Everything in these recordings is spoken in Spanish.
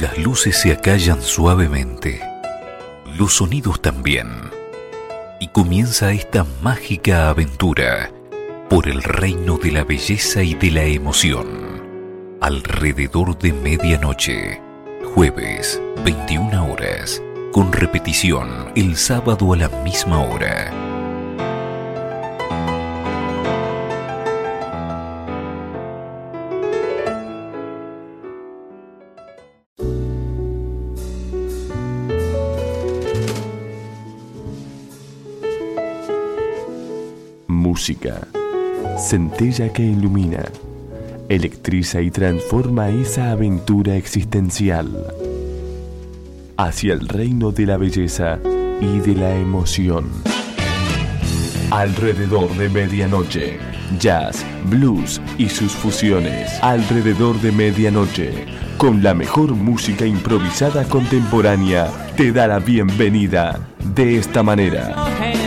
Las luces se acallan suavemente, los sonidos también, y comienza esta mágica aventura por el reino de la belleza y de la emoción. Alrededor de medianoche, jueves, 21 horas, con repetición el sábado a la misma hora. Música. Centella que ilumina, electriza y transforma esa aventura existencial hacia el reino de la belleza y de la emoción. Alrededor de medianoche, jazz, blues y sus fusiones. Alrededor de medianoche, con la mejor música improvisada contemporánea, te da la bienvenida de esta manera.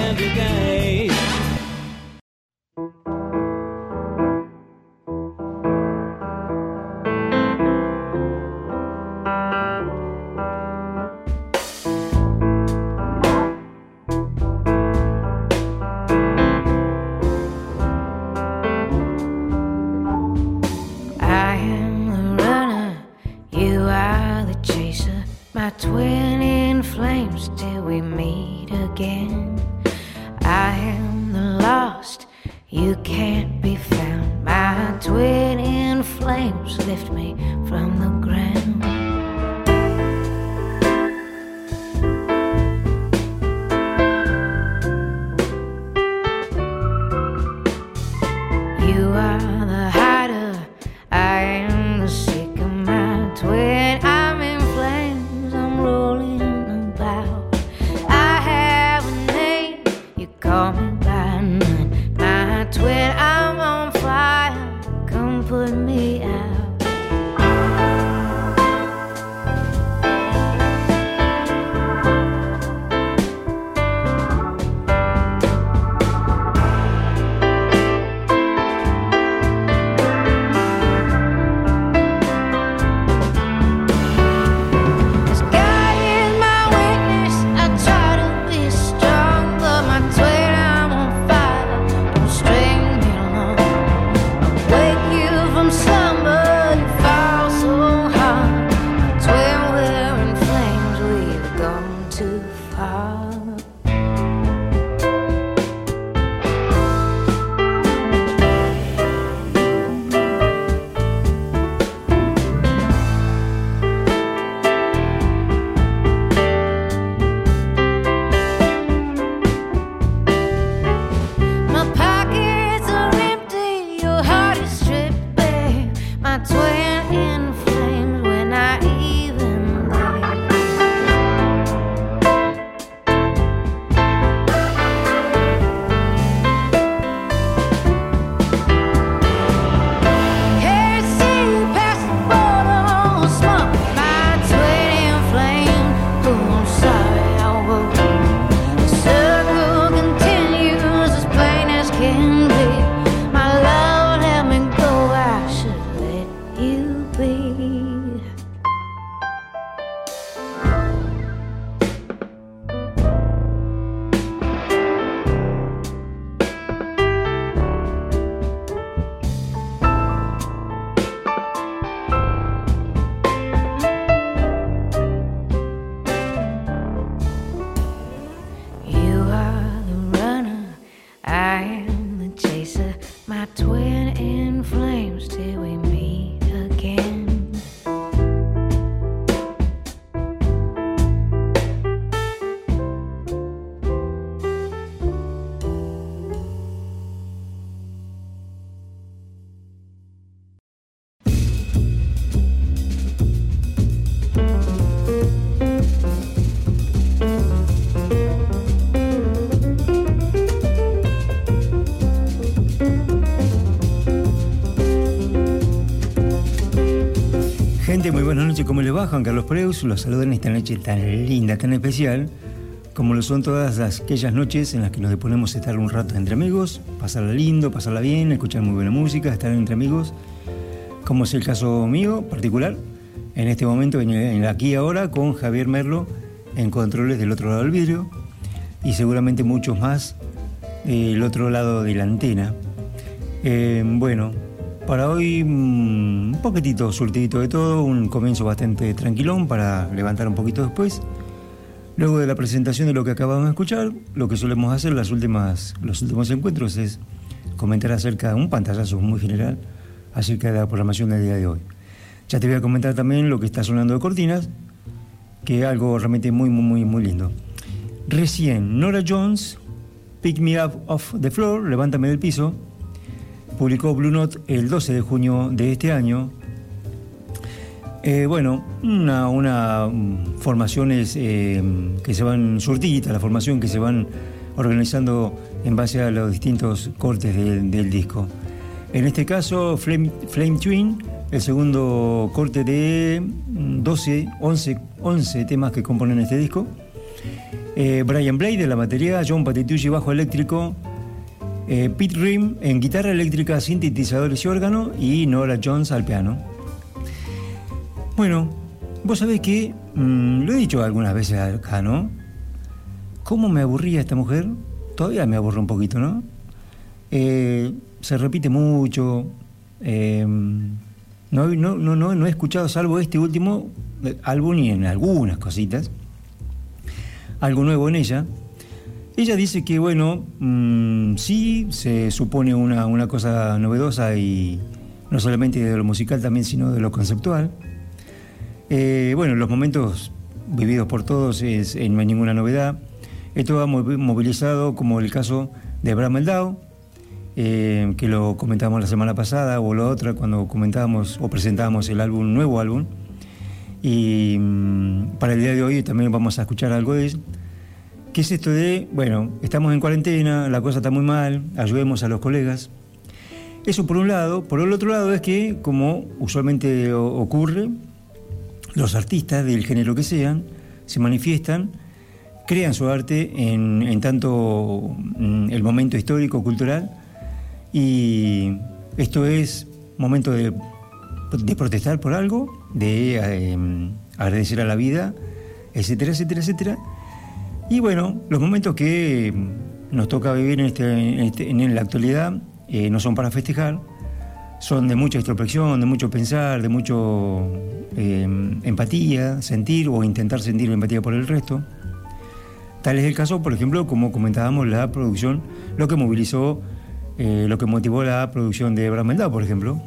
¿Cómo le va? Juan Carlos Preus los saludo en esta noche tan linda, tan especial, como lo son todas aquellas noches en las que nos disponemos a estar un rato entre amigos, pasarla lindo, pasarla bien, escuchar muy buena música, estar entre amigos, como es el caso mío particular, en este momento, en, aquí ahora, con Javier Merlo en controles del otro lado del vidrio y seguramente muchos más del otro lado de la antena. Eh, bueno, para hoy mm, un poquitito surtidito de todo, un comienzo bastante tranquilón para levantar un poquito después. Luego de la presentación de lo que acabamos de escuchar, lo que solemos hacer las últimas, los últimos encuentros es comentar acerca de un pantallazo muy general acerca de la programación del día de hoy. Ya te voy a comentar también lo que está sonando de cortinas, que es algo realmente muy, muy, muy, muy lindo. Recién Nora Jones, Pick Me Up Off the Floor, Levántame del piso, publicó Blue Note el 12 de junio de este año. Eh, bueno, una, mm, formaciones eh, que se van la formación que se van organizando en base a los distintos cortes del disco. En este caso, Flame, Twin, el segundo corte de 12, 11, 11 temas que componen este disco. Eh, Brian Blade de la batería, John Patitucci bajo eléctrico, eh, Pete Rim en guitarra eléctrica, sintetizadores y órgano y Nora Jones al piano. Bueno, vos sabés que, mm, lo he dicho algunas veces acá, ¿no? ¿Cómo me aburría esta mujer? Todavía me aburre un poquito, ¿no? Eh, se repite mucho. Eh, no, no, no, no, he escuchado, salvo este último eh, álbum y en algunas cositas, algo nuevo en ella. Ella dice que, bueno, mm, sí se supone una, una, cosa novedosa y no solamente de lo musical también, sino de lo conceptual. Eh, bueno, los momentos vividos por todos es, no hay ninguna novedad. Esto ha movilizado, como el caso de Bram Meldau, eh, que lo comentábamos la semana pasada o la otra cuando comentábamos o presentábamos el álbum, nuevo álbum. Y mm, para el día de hoy también vamos a escuchar algo de eso. ¿Qué es esto de, bueno, estamos en cuarentena, la cosa está muy mal, ayudemos a los colegas? Eso por un lado. Por el otro lado es que, como usualmente ocurre, los artistas del género que sean se manifiestan, crean su arte en, en tanto mm, el momento histórico, cultural, y esto es momento de, protestar por algo, de em, agradecer a la vida, etcétera, etcétera, etcétera. Y bueno, los momentos que nos toca vivir en, este, este en, la actualidad eh, no son para festejar, son de mucha introspección, de mucho pensar, de mucho em, empatía, sentir o intentar sentir empatía por el resto. Tal es el caso, por ejemplo, como comentábamos, la producción, lo que movilizó eh, lo que motivó la producción de Meldau, por ejemplo.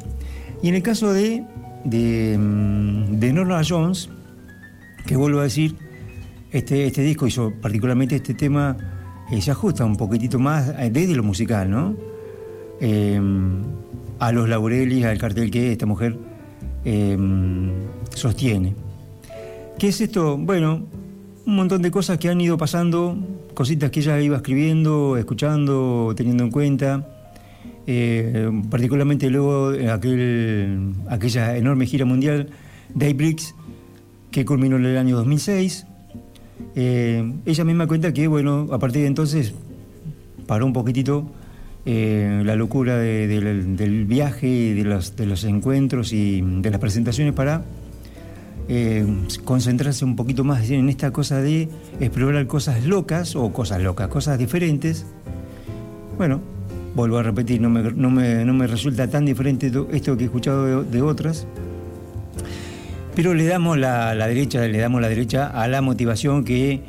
Y en el caso de, de, mm, Norma Jones, que vuelvo a decir, este, este disco hizo particularmente este tema, eh, se ajusta un poquitito más eh, desde lo musical, ¿no? a los laureles, al cartel que esta mujer sostiene. ¿Qué es esto? Bueno, un montón de cosas que han ido pasando, cositas que ella iba escribiendo, escuchando, teniendo en cuenta. Eh, particularmente luego aquel, aquella enorme gira mundial, Bricks que culminó en el año 2006. Eh, ella misma cuenta que, bueno, a partir de entonces paró un poquitito eh, la locura del viaje, de los, de los encuentros y de las presentaciones para concentrarse un poquito más en esta cosa de explorar cosas locas o cosas locas, cosas diferentes. Bueno, vuelvo a repetir, no me, no me, resulta tan diferente esto que he escuchado de, otras. Pero le damos la, derecha, le damos la derecha a la motivación que,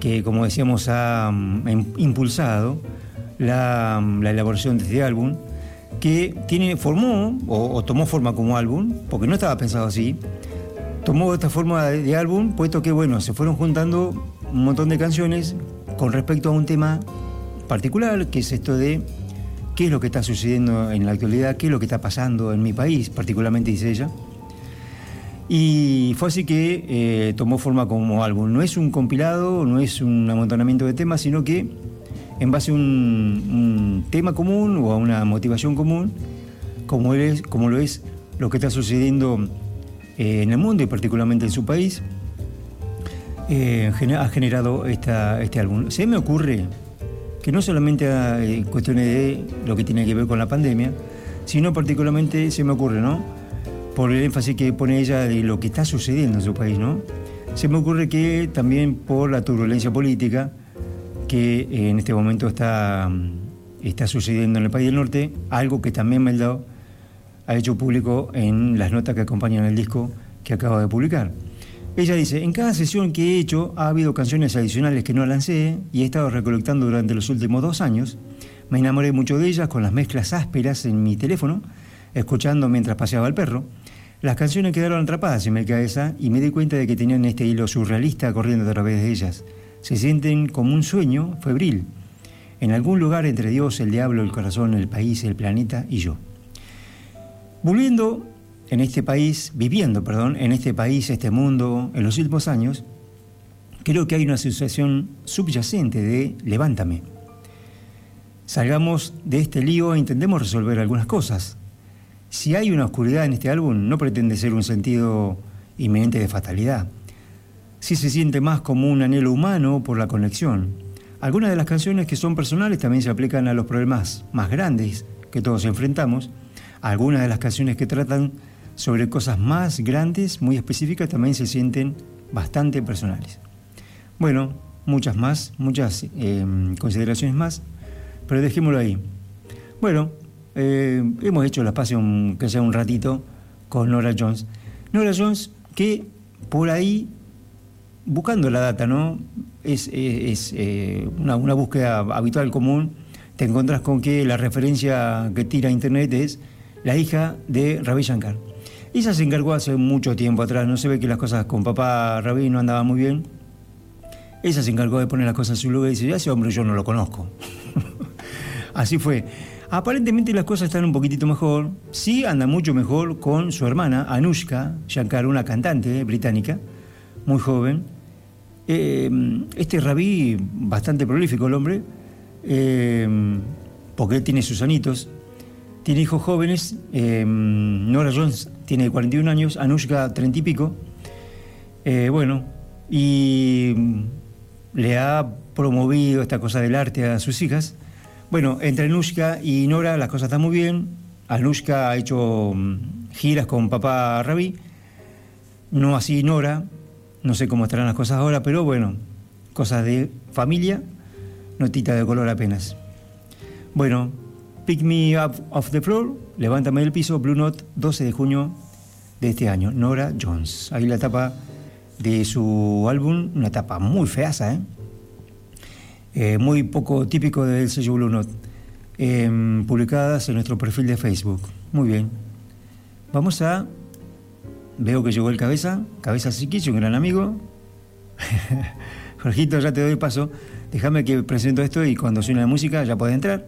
que como decíamos, ha mm, impulsado la, elaboración de este álbum, que tiene, formó o, tomó forma como álbum, porque no estaba pensado así, tomó esta forma de, de álbum, puesto que bueno, se fueron juntando un montón de canciones con respecto a un tema particular, que es esto de qué es lo que está sucediendo en la actualidad, qué es lo que está pasando en mi país, particularmente dice ella. Y fue así que eh, tomó forma como álbum. No es un compilado, no es un amontonamiento de temas, sino que en base a un, tema común o a una motivación común, como, es, como lo es lo que está sucediendo eh, en el mundo y particularmente en su país, eh, ha generado esta, este álbum. Se me ocurre que no solamente hay cuestiones de lo que tiene que ver con la pandemia, sino particularmente se me ocurre, ¿no? Por el énfasis que pone ella de lo que está sucediendo en su país, ¿no? Se me ocurre que también por la turbulencia política que en este momento está, está sucediendo en el país del norte, algo que también Meldau ha hecho público en las notas que acompañan el disco que acaba de publicar. Ella dice, en cada sesión que he hecho ha habido canciones adicionales que no lancé y he estado recolectando durante los últimos dos años. Me enamoré mucho de ellas con las mezclas ásperas en mi teléfono, escuchando mientras paseaba el perro. Las canciones quedaron atrapadas en mi cabeza y me di cuenta de que tenían este hilo surrealista corriendo a través de ellas. Se sienten como un sueño febril, en algún lugar entre Dios, el diablo, el corazón, el país, el planeta y yo. Volviendo en este país, viviendo, perdón, en este país, este mundo, en los últimos años, creo que hay una sensación subyacente de levántame. Salgamos de este lío e intentemos resolver algunas cosas. Si hay una oscuridad en este álbum, no pretende ser un sentido inminente de fatalidad. Si se siente más como un anhelo humano por la conexión. Algunas de las canciones que son personales también se aplican a los problemas más grandes que todos enfrentamos. Algunas de las canciones que tratan sobre cosas más grandes, muy específicas, también se sienten bastante personales. Bueno, muchas más, muchas eh, consideraciones más, pero dejémoslo ahí. Bueno, eh, hemos hecho la espacio que sea un ratito con Nora Jones. Nora Jones, que por ahí, buscando la data, ¿no? Es, eh, una, búsqueda habitual, común, te encuentras con que la referencia que tira Internet es la hija de Ravi Shankar. Ella se encargó hace mucho tiempo atrás, no se ve que las cosas con papá Ravi no andaban muy bien. Ella se encargó de poner las cosas en su lugar y dice, ya ese hombre yo no lo conozco. Así fue. Aparentemente las cosas están un poquitito mejor. Sí anda mucho mejor con su hermana, Anushka Shankar, una cantante británica, muy joven. Eh, este rabí, bastante prolífico el hombre, eh, porque tiene sus anitos, tiene hijos jóvenes. Eh, Nora Jones tiene 41 años, Anushka 30 y pico. bueno, y le ha promovido esta cosa del arte a sus hijas. Bueno, entre Anushka y Nora las cosas están muy bien. Anushka ha hecho mm, giras con papá Ravi, no así Nora, no sé cómo estarán las cosas ahora, pero bueno, cosas de familia, notita de color apenas. Bueno, Pick Me Up Off the Floor, Levántame del piso, Blue Note, 12 de junio de este año, Nora Jones. Ahí la tapa de su álbum, una tapa muy feaza, ¿eh? Eh, muy poco típico del sello Blue Note, em, publicadas en nuestro perfil de Facebook. Muy bien. Vamos a. Veo que llegó el cabeza, cabeza Siquichi, un gran amigo. Jorgito, ya te doy paso. Déjame que presento esto y cuando suene la música ya puede entrar.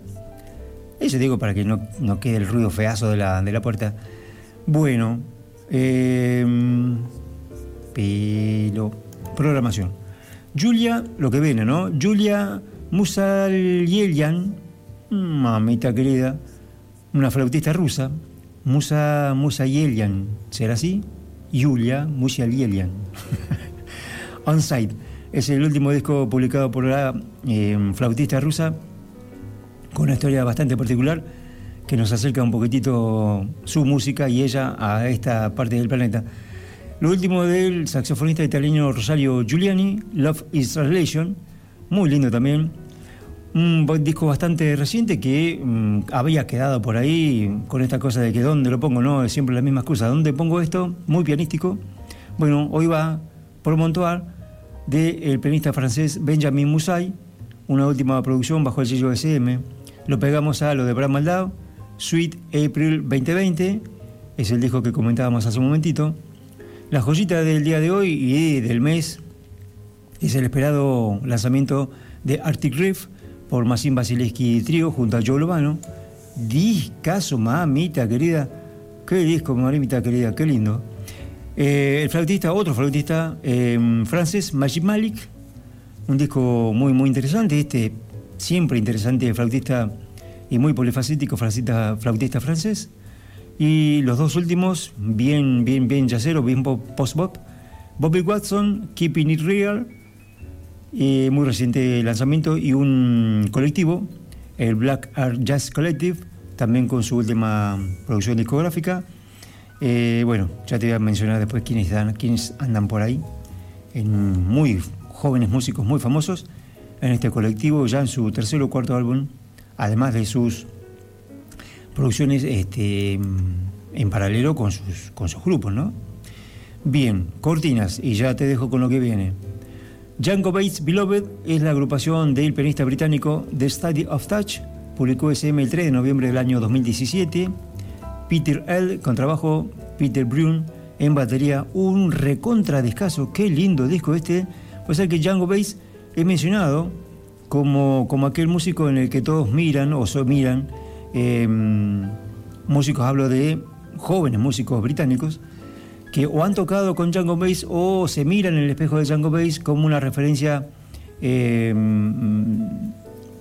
Eso digo para que no, no quede el ruido feazo de la, de la puerta. Bueno, eh, programación. Julia, lo que viene, ¿no? Julia Musal-Yelyan, mamita querida, una flautista rusa, Musa, Musa Yelyan, ¿será así? Julia Musal-Yelyan. Onside, es el último disco publicado por la eh, flautista rusa, con una historia bastante particular que nos acerca un poquitito su música y ella a esta parte del planeta. Lo último del saxofonista italiano Rosario Giuliani, Love is Translation, muy lindo también. Un disco bastante reciente que mm, había quedado por ahí con esta cosa de que dónde lo pongo, no, es siempre la misma excusa. ¿Dónde pongo esto? Muy pianístico. Bueno, hoy va por Montoir del pianista francés Benjamin Musay, una última producción bajo el sello SM. Lo pegamos a lo de Brad Maldao, Sweet April 2020, es el disco que comentábamos hace un momentito. La joyita del día de hoy y del mes es el esperado lanzamiento de Arctic Riff por Massim Basileski Trio junto a Joe Lobano. Discaso, mamita querida. Qué disco, mamita querida, qué lindo. Eh, el flautista, otro flautista em, francés, Majid Malik. Un disco muy, muy interesante. Este siempre interesante flautista y muy polifacético flautista francés. Y los dos últimos, bien, bien, bien jazzero, bien post-bop. Bobby Watson, Keeping It Real, muy reciente lanzamiento, y un colectivo, el Black Art Jazz Collective, también con su última producción discográfica. Eh, bueno, ya te voy a mencionar después quiénes, dan, quiénes andan por ahí, en muy jóvenes músicos muy famosos en este colectivo, ya en su tercer o cuarto álbum, además de sus producciones este, en paralelo con sus, con sus grupos, ¿no? Bien, cortinas, y ya te dejo con lo que viene. Django Bates Beloved es la agrupación del pianista británico The Study of Touch, publicó SM el 3 de noviembre del año 2017. Peter L. con trabajo, Peter Brun en batería, un recontra descaso, qué lindo disco este. Puede ser que Django Bates es mencionado como, como aquel músico en el que todos miran o so miran, em, músicos, hablo de jóvenes músicos británicos, que o han tocado con Django Bass o se miran en el espejo de Django Bass como una referencia eh,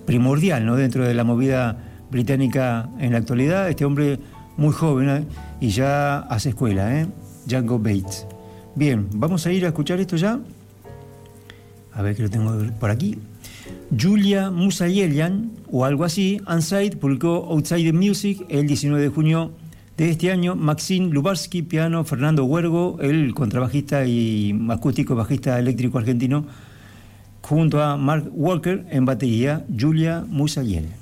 primordial ¿no? dentro de la movida británica en la actualidad. Este hombre muy joven ¿eh? y ya hace escuela, ¿eh? Django Bates. Bien, vamos a ir a escuchar esto ya. A ver que lo tengo por aquí. Julia Musayelian, o algo así, Unside, publicó Outside the Music el 19 de junio de este año, Maxine Lubarsky, piano, Fernando Huergo, el contrabajista y acústico bajista eléctrico argentino, junto a Mark Walker en batería, Julia Musayel.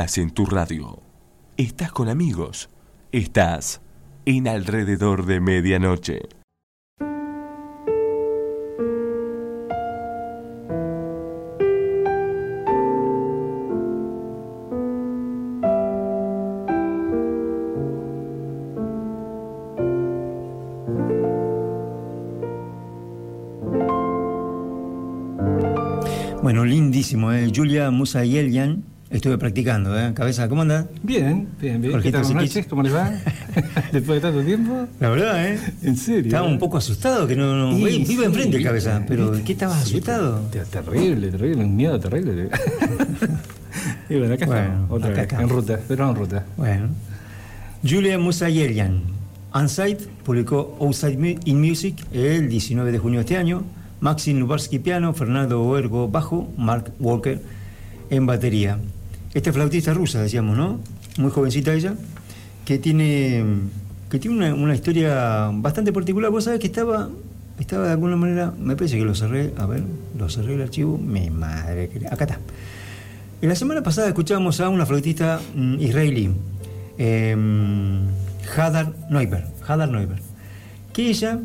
Estás en tu radio. Estás con amigos. Estás en alrededor de medianoche. Bueno, lindísimo, ¿eh? Julia Musa Yelian. Estuve practicando, ¿eh? Cabeza, ¿cómo anda? Bien, bien, bien. ¿Qué tal, buenas Siquich. noches? ¿Cómo les va? Después de tanto tiempo. La verdad, ¿eh? En serio. Estaba un poco asustado, que no... no Sí, sí, enfrente, cabeza. Pero. ¿qué estabas Sí, asustado? Terrible, terrible, un miedo terrible. y bueno, acá Bueno, estamos, otra acá vez, estamos. en ruta, pero en ruta. Bueno. Julia Musayelian. Unsight publicó Outside in Music el 19 de junio de este año. Maxim Lubarsky piano, Fernando Oergo bajo, Mark Walker en batería. Esta flautista rusa, decíamos, ¿no? Muy jovencita ella, que tiene, que tiene una, historia bastante particular. Vos sabés que estaba, estaba de alguna manera, me parece que lo cerré, a ver, lo cerré el archivo, mi madre, acá está. En la semana pasada escuchábamos a una flautista mm, israelí, eh, Hadar Neuber, Hadar Neuber, que ella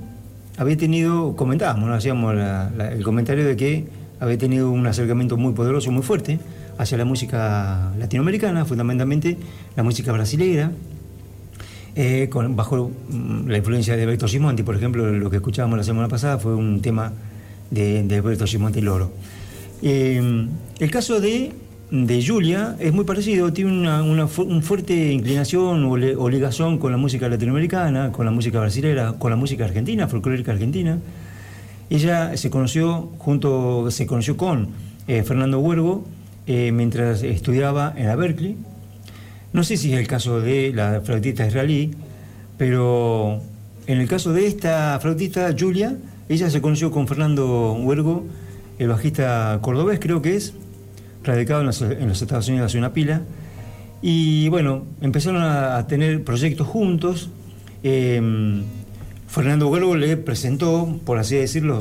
había tenido, comentábamos, ¿no? hacíamos el comentario de que había tenido un acercamiento muy poderoso, muy fuerte hacia la música latinoamericana, fundamentalmente la música brasileña, eh, bajo mm, la influencia de Alberto Simonti, por ejemplo, lo que escuchábamos la semana pasada fue un tema de, de Simonti Loro. Eh, el caso de, de Julia es muy parecido, tiene una, una un fuerte inclinación o, le- o ligación con la música latinoamericana, con la música brasileña, con la música argentina, folclórica argentina. Ella se conoció junto, se conoció con eh, Fernando Huergo eh, mientras estudiaba en la Berkeley. No sé si es el caso de la flautista israelí, pero en el caso de esta flautista, Julia, ella se conoció con Fernando Huergo, el bajista cordobés creo que es, radicado en los, Estados Unidos hace una pila. Y bueno, empezaron a, tener proyectos juntos. Eh, Fernando Huergo le presentó, por así decirlo,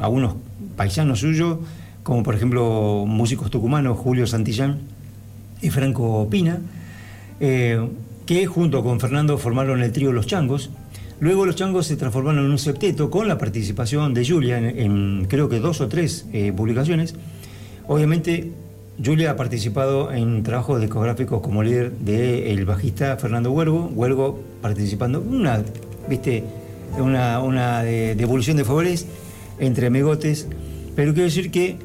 a unos paisanos suyos, como por ejemplo músicos tucumanos, Julio Santillán y Franco Pina, eh, que junto con Fernando formaron el trío Los Changos. Luego los Changos se transformaron en un septeto con la participación de Julia en, en creo que dos o tres eh, publicaciones. Obviamente Julia ha participado en trabajos discográficos como líder del bajista Fernando Huergo, Huergo participando una, viste, una, una de- devolución de favores entre amigotes, pero quiero decir que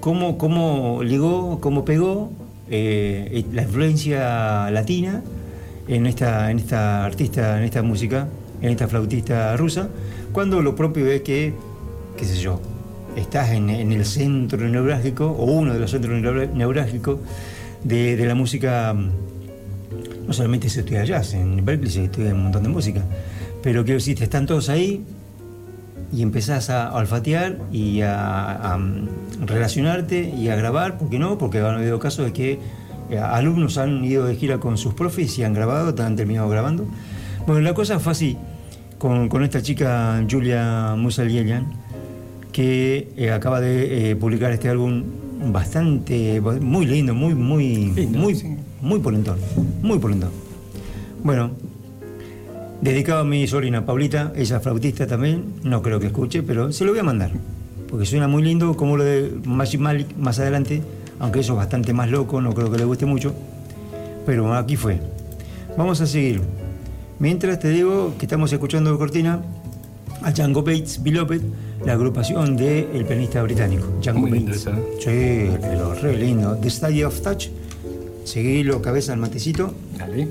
cómo, cómo ligó, cómo pegó eh, la influencia latina en esta, en esta artista, en esta música, en esta flautista rusa, cuando lo propio es que, qué sé yo, estás en, el centro neurálgico, o uno de los centros neurá- neurálgicos de, de la música, no solamente se estudia jazz, en Berkeley se estudia un montón de música, pero quiero decir, están todos ahí y empezás a olfatear y a, a, mm, relacionarte y a grabar, ¿por qué no? Porque han habido casos de que eh, alumnos han ido de gira con sus profes y han grabado, han terminado grabando. Bueno, la cosa fue así, con, con esta chica Julia Musalielian, que eh, acaba de eh, publicar este álbum bastante, muy lindo, muy, muy, Lindo, muy, sí. muy polentón, muy polentón. Bueno, dedicado a mi sobrina Paulita, ella es flautista también, no creo que escuche, pero se lo voy a mandar, porque suena muy lindo, como lo de Magic Malik más adelante, aunque eso es bastante más loco, no creo que le guste mucho, pero aquí fue. Vamos a seguir. Mientras te digo que estamos escuchando de cortina a Django Bates Beloved, la agrupación del pianista británico. Django Muy Bates. esa, Sí, pero re lindo. The Study of Touch. Seguilo, cabeza al matecito. Dale.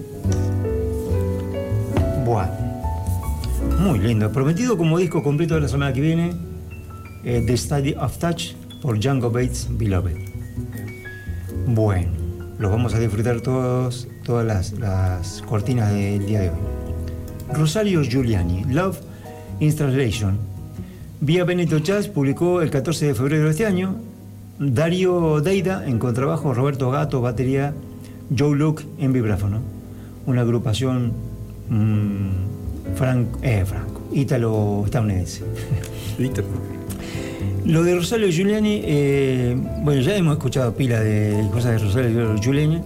Muy lindo. Prometido como disco completo de la semana que viene. eh, The Study of Touch por Django Bates Beloved. Bueno, los vamos a disfrutar todos, todas las, las cortinas del día de hoy. Rosario Giuliani, Love in Translation. Vía Benito Jazz publicó el 14 de febrero de este año. Dario Deida en contrabajo, Roberto Gato, batería, Joe Luke en vibráfono. Una agrupación mm, franco, eh, franco, ítalo-estadounidense. Lo de Rosario Giuliani, eh, bueno, ya hemos escuchado pila de cosas de Rosario Giuliani.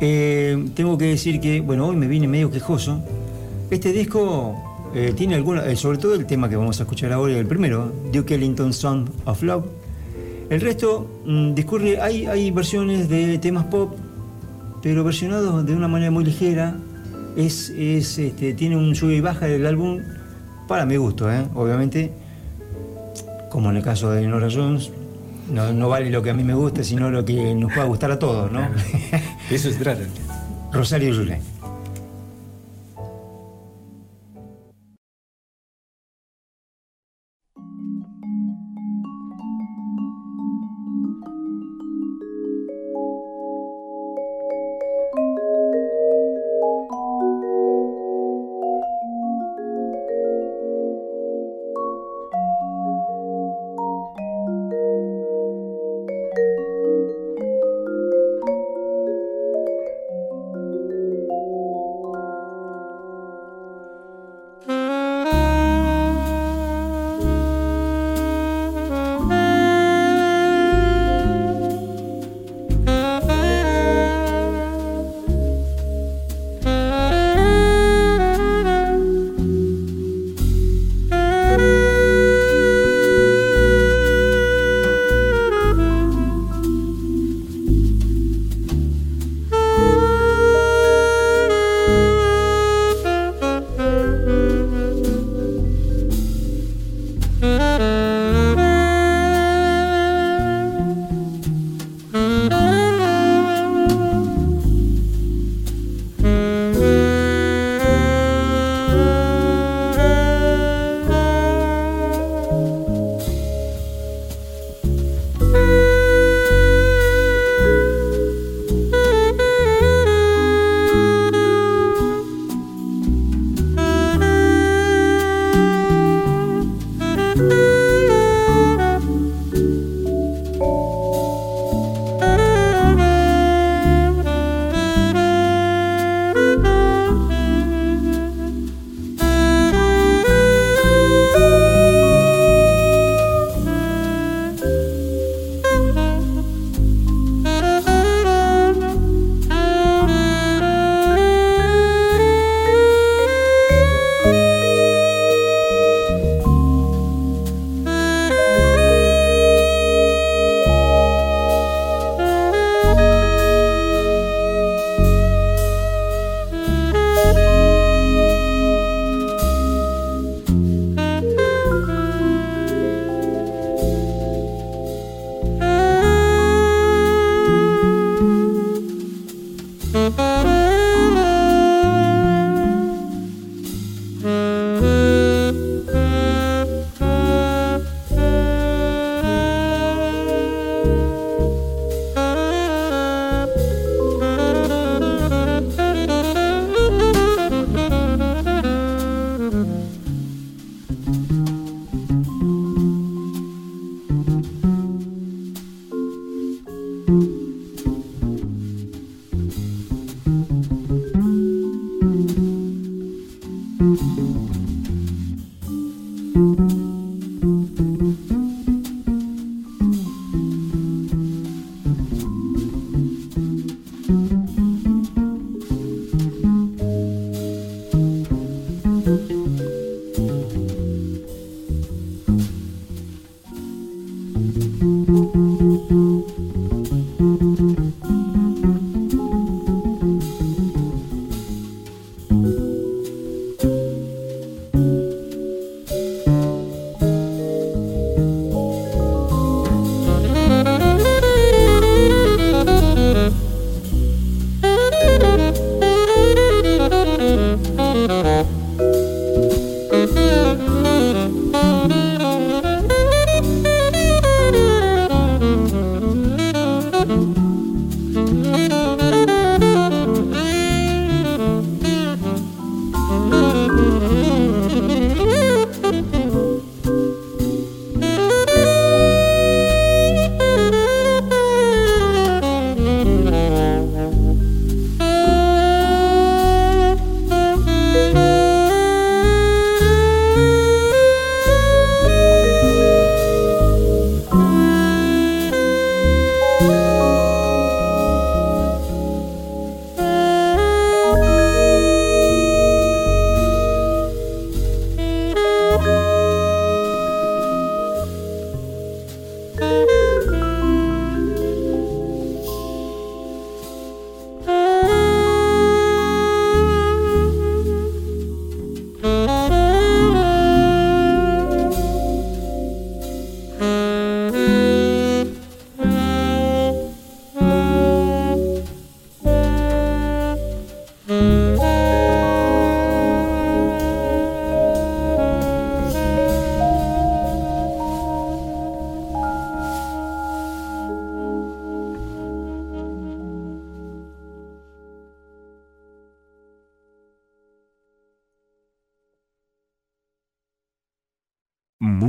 Eh, tengo que decir que, bueno, hoy me vine medio quejoso. Este disco eh, tiene alguna, sobre todo el tema que vamos a escuchar ahora, el primero, Duke Ellington Song of Love. El resto mm, discurre, hay, hay versiones de temas pop, pero versionados de una manera muy ligera. Es, es, este, tiene un sube y baja del álbum, para mi gusto, obviamente como en el caso de Nora Jones, no, vale lo que a mí me guste, sino lo que nos pueda gustar a todos, ¿no? Eso es trata. Rosario Julen.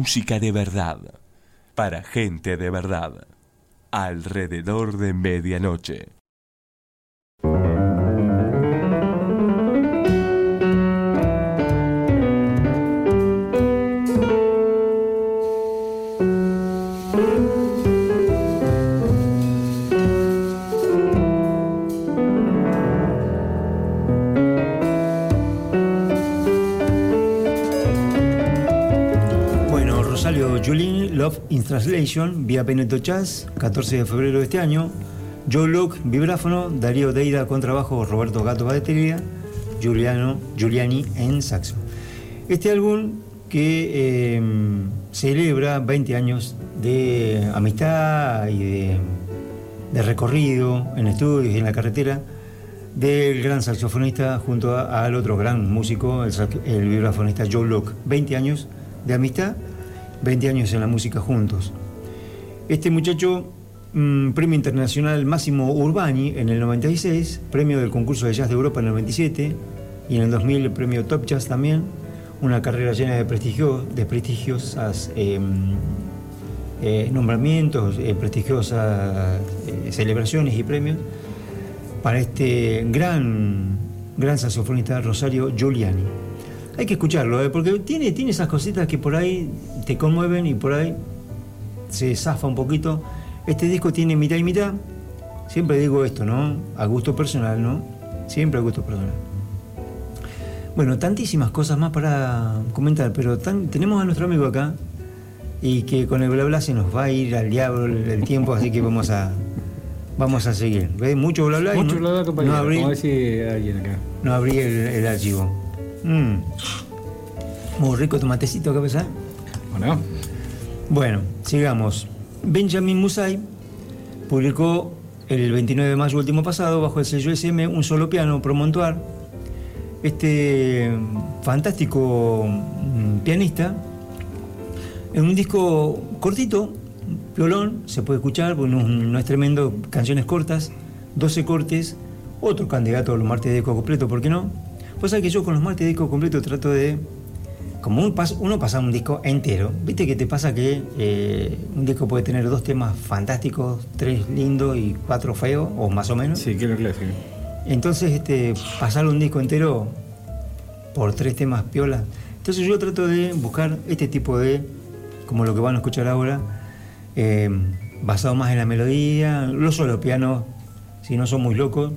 Música de verdad, para gente de verdad, alrededor de medianoche. Love in Translation, vía Peneto Jazz, 14 de febrero de este año. Joe Locke, vibráfono, Darío Deida, contrabajo, Roberto Gato, batería, Giuliano, Giuliani en saxo. Este álbum que eh, celebra 20 años de amistad y de, recorrido en estudios y en la carretera del gran saxofonista junto a- al otro gran músico, el, el vibrafonista Joe Locke. 20 años de amistad, 20 años en la música juntos. Este muchacho, mm, premio internacional Máximo Urbani en el 96, premio del concurso de jazz de Europa en el 97 y en el 2000 el premio Top Jazz también, una carrera llena de, prestigio, de prestigiosas eh, eh, nombramientos, eh, prestigiosas eh, celebraciones y premios para este gran, gran saxofonista Rosario Giuliani. Hay que escucharlo, ¿eh? porque tiene, tiene esas cositas que por ahí te conmueven y por ahí se zafa un poquito. Este disco tiene mitad y mitad. Siempre digo esto, ¿no? A gusto personal, ¿no? Siempre a gusto personal. Bueno, tantísimas cosas más para comentar, pero tan- tenemos a nuestro amigo acá y que con el bla bla se nos va a ir al diablo el, tiempo, así que vamos a vamos a seguir. ¿Ves? Mucho bla bla y Mucho no, bla bla, compañero. no abrí, Como decir alguien acá. no abrí el, el archivo. Mm. Muy rico tu matecito, ¿qué pasa? Bueno, Bueno, sigamos. Benjamin Musay publicó el 29 de mayo último pasado, bajo el sello SM, un solo piano, Promontoir. Este fantástico mm, pianista, en un disco cortito, violón, se puede escuchar, porque no, no es tremendo, canciones cortas, 12 cortes, otro candidato a los martes de disco completo, ¿por qué no? Pues sabes que yo con los martes de disco completo trato de como un pas- uno pasa un disco entero, viste que te pasa que eh, un disco puede tener dos temas fantásticos, tres lindos y cuatro feos, o más o menos. sí, que lo clásico. Entonces, este, pasar un disco entero por tres temas piola. Entonces yo trato de buscar este tipo de, como lo que van a escuchar ahora, eh, basado más en la melodía, los solo pianos, si no son muy locos,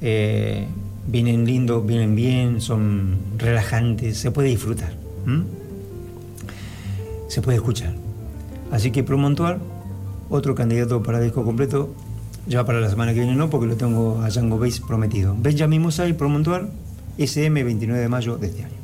eh, vienen lindos, vienen bien, son relajantes, se puede disfrutar. Se puede escuchar. Así que Promontoir, otro candidato para disco completo, ya para la semana que viene no, porque lo tengo a Django Bass prometido. Benjamin Musay, Promontoir, SM 29 de mayo de este año.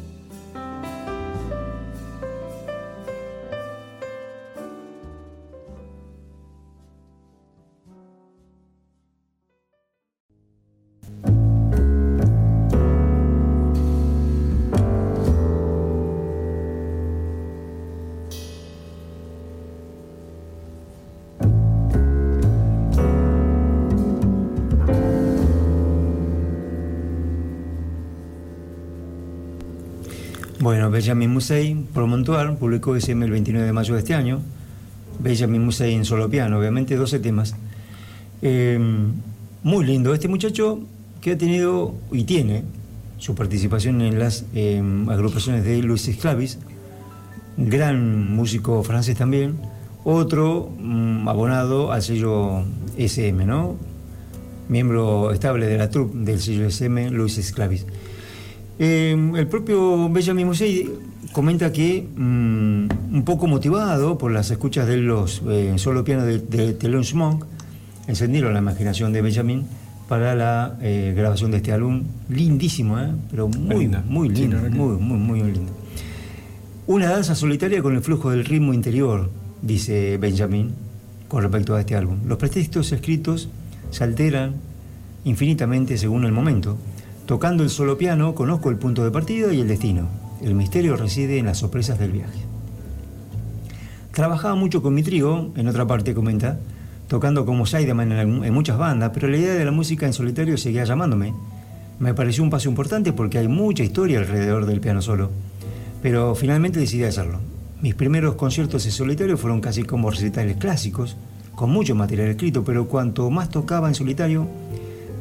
Benjamin Musei, Promontoir, publicó SM el 29 de mayo de este año. Benjamin Musei en solo piano, obviamente 12 temas. Eh, muy lindo. Este muchacho que ha tenido y tiene su participación en las eh, agrupaciones de Luis Esclavis, gran músico francés también, otro mm, abonado al sello SM. Miembro estable de la troupe del sello SM, Luis Esclavis. Eh, el propio Benjamin Musei comenta que mm, un poco motivado por las escuchas de los eh, solo piano de, de Thelonious Monk, encendieron la imaginación de Benjamin para la eh, grabación de este álbum, lindísimo, ¿eh? pero muy, Linda. muy lindo, muy, muy, muy lindo. Una danza solitaria con el flujo del ritmo interior, dice Benjamin, con respecto a este álbum. Los pretextos escritos se alteran infinitamente según el momento. Tocando el solo piano, conozco el punto de partida y el destino. El misterio reside en las sorpresas del viaje. Trabajaba mucho con mi trío, en otra parte comenta, tocando como sideman en, en muchas bandas, pero la idea de la música en solitario seguía llamándome. Me pareció un paso importante porque hay mucha historia alrededor del piano solo, pero finalmente decidí hacerlo. Mis primeros conciertos en solitario fueron casi como recitales clásicos, con mucho material escrito, pero cuanto más tocaba en solitario,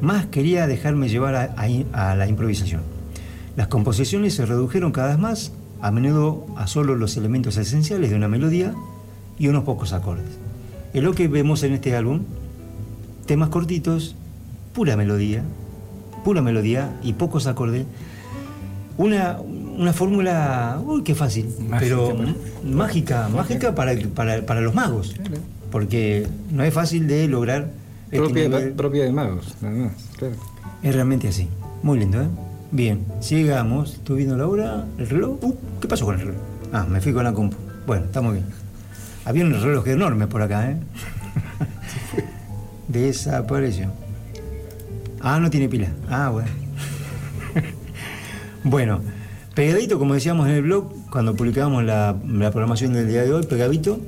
más quería dejarme llevar a, a- a la improvisación. Las composiciones se redujeron cada vez más, a menudo a solo los elementos esenciales de una melodía y unos pocos acordes. Es lo que vemos en este álbum, temas cortitos, pura melodía, pura melodía y pocos acordes. Una, una fórmula, uy, qué fácil, Mágica, pero para- mágica, mágica para, para, para los magos, porque no es fácil de lograr Propia, nivel. propia de magos, nada más, claro. Es realmente así. Muy lindo, ¿eh? Bien, sigamos. Estoy viendo la hora, el reloj. Uh, ¿Qué pasó con el reloj? Ah, me fui con la compu. Bueno, estamos bien. Había un reloj enorme por acá, ¿eh? Desapareció. Ah, no tiene pila. Ah, bueno. bueno, pegadito, como decíamos en el blog, cuando publicábamos la, la programación del día de hoy, pegadito,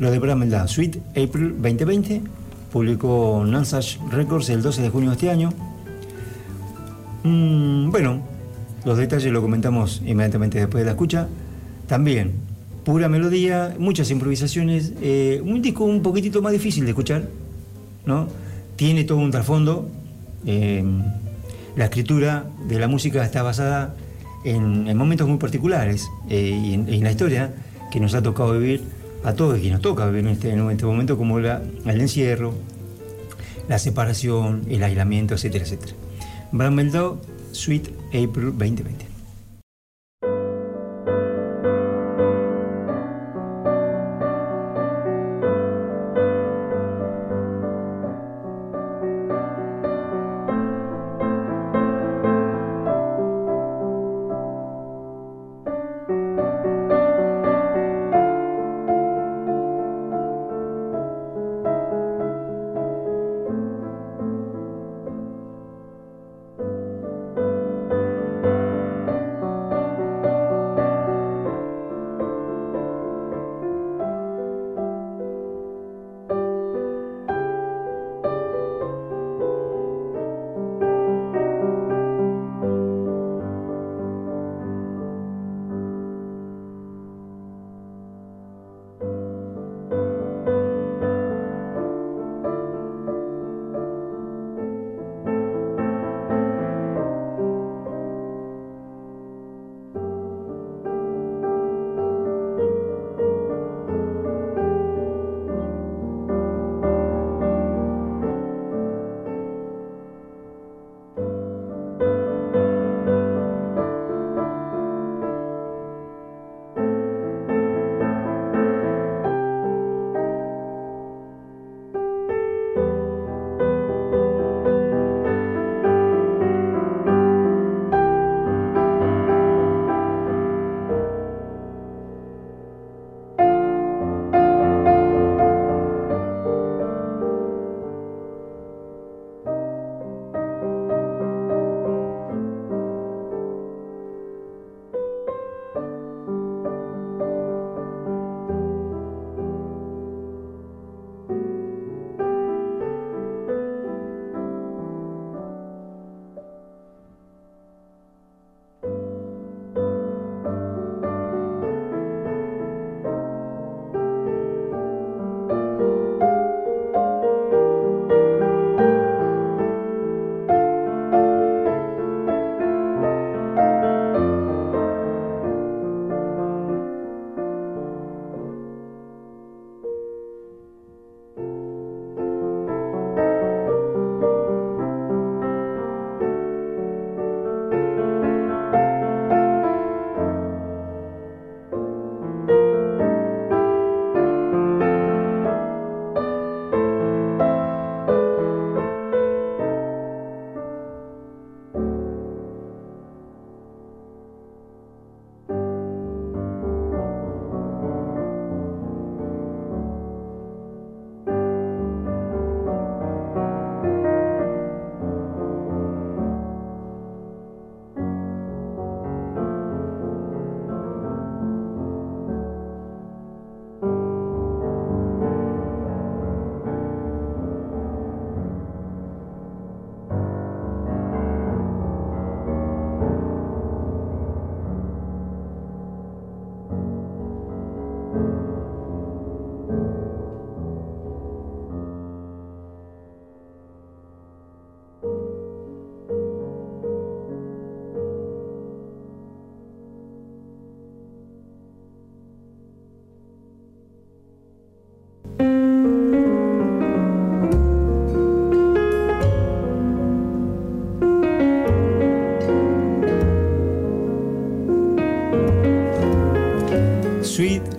lo de Bram Meldá, Sweet April 2020, publicó Nansach Records el 12 de junio de este año. Mm, bueno, los detalles lo comentamos inmediatamente después de la escucha. También, pura melodía, muchas improvisaciones, eh, un disco un poquitito más difícil de escuchar, ¿no? Tiene todo un trasfondo. eh, la escritura de la música está basada en, en momentos muy particulares eh, y en la historia que nos ha tocado vivir a todos que nos toca en este, en este momento, como el encierro, la separación, el aislamiento, etcétera, etcétera. Bram Meldau, Sweet April 2020.